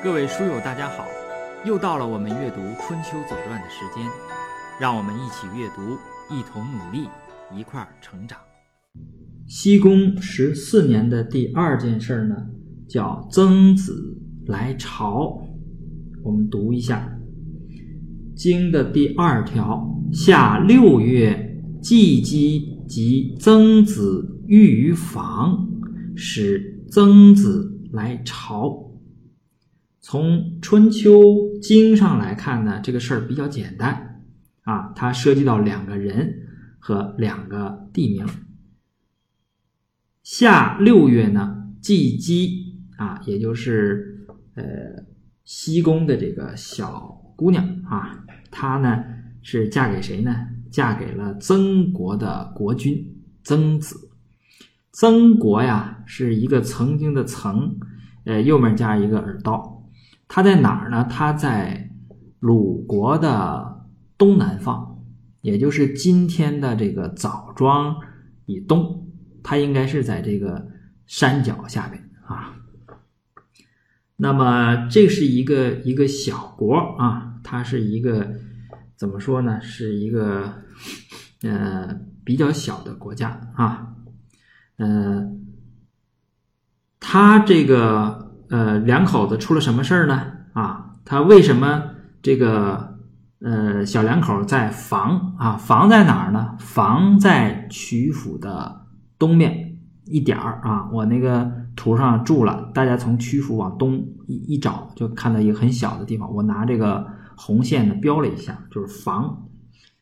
各位书友，大家好！又到了我们阅读《春秋左传》的时间，让我们一起阅读，一同努力，一块儿成长。西宫十四年的第二件事呢，叫曾子来朝。我们读一下经的第二条：夏六月，季姬及曾子寓于房，使曾子来朝。从《春秋经》上来看呢，这个事儿比较简单啊，它涉及到两个人和两个地名。夏六月呢，季姬啊，也就是呃西宫的这个小姑娘啊，她呢是嫁给谁呢？嫁给了曾国的国君曾子。曾国呀，是一个曾经的曾，呃，右面加一个耳刀。它在哪儿呢？它在鲁国的东南方，也就是今天的这个枣庄以东。它应该是在这个山脚下边啊。那么这是一个一个小国啊，它是一个怎么说呢？是一个呃比较小的国家啊。呃，他这个。呃，两口子出了什么事儿呢？啊，他为什么这个呃小两口在房啊？房在哪儿呢？房在曲阜的东面一点儿啊。我那个图上注了，大家从曲阜往东一一找，就看到一个很小的地方。我拿这个红线呢标了一下，就是房，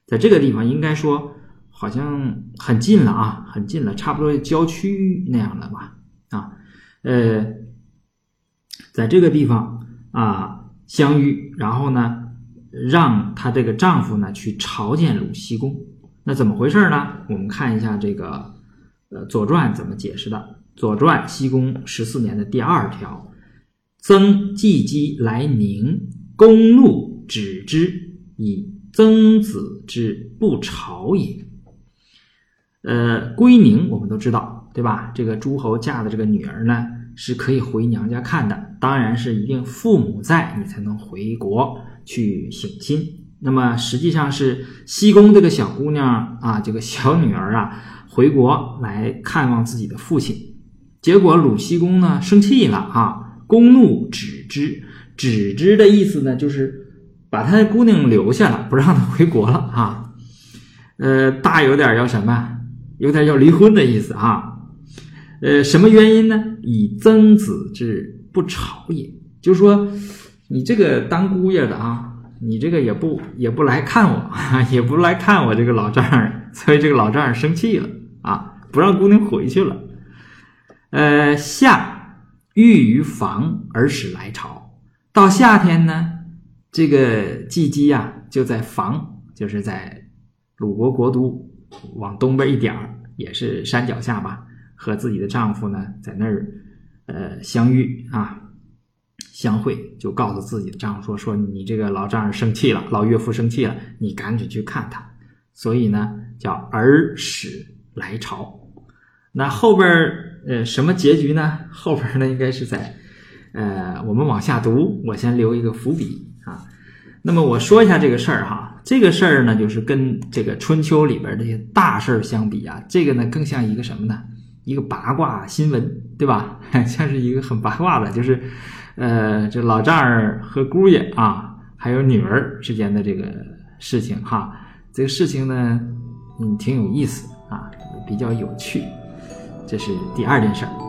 在这个地方应该说好像很近了啊，很近了，差不多郊区那样的吧？啊，呃。在这个地方啊相遇，然后呢，让她这个丈夫呢去朝见鲁僖公。那怎么回事呢？我们看一下这个呃《左传》怎么解释的。《左传》西公十四年的第二条：曾季姬来宁，公怒止之，以曾子之不朝也。呃，归宁我们都知道，对吧？这个诸侯嫁的这个女儿呢。是可以回娘家看的，当然是一定父母在，你才能回国去省亲。那么实际上是西宫这个小姑娘啊，这个小女儿啊，回国来看望自己的父亲，结果鲁西公呢生气了啊，公怒止之，止之的意思呢就是把他的姑娘留下了，不让她回国了啊，呃，大有点要什么，有点要离婚的意思啊。呃，什么原因呢？以曾子之不朝也，就是说，你这个当姑爷的啊，你这个也不也不来看我，也不来看我这个老丈人，所以这个老丈人生气了啊，不让姑娘回去了。呃，夏欲于房而使来朝，到夏天呢，这个季姬呀就在房，就是在鲁国国都往东边一点，也是山脚下吧。和自己的丈夫呢，在那儿，呃，相遇啊，相会，就告诉自己的丈夫说：“说你这个老丈人生气了，老岳父生气了，你赶紧去看他。”所以呢，叫儿使来朝。那后边呃，什么结局呢？后边呢，应该是在，呃，我们往下读，我先留一个伏笔啊。那么我说一下这个事儿哈，这个事儿呢，就是跟这个春秋里边这些大事儿相比啊，这个呢，更像一个什么呢？一个八卦新闻，对吧？像是一个很八卦的，就是，呃，这老丈人和姑爷啊，还有女儿之间的这个事情哈。这个事情呢，嗯，挺有意思啊，比较有趣。这是第二件事儿。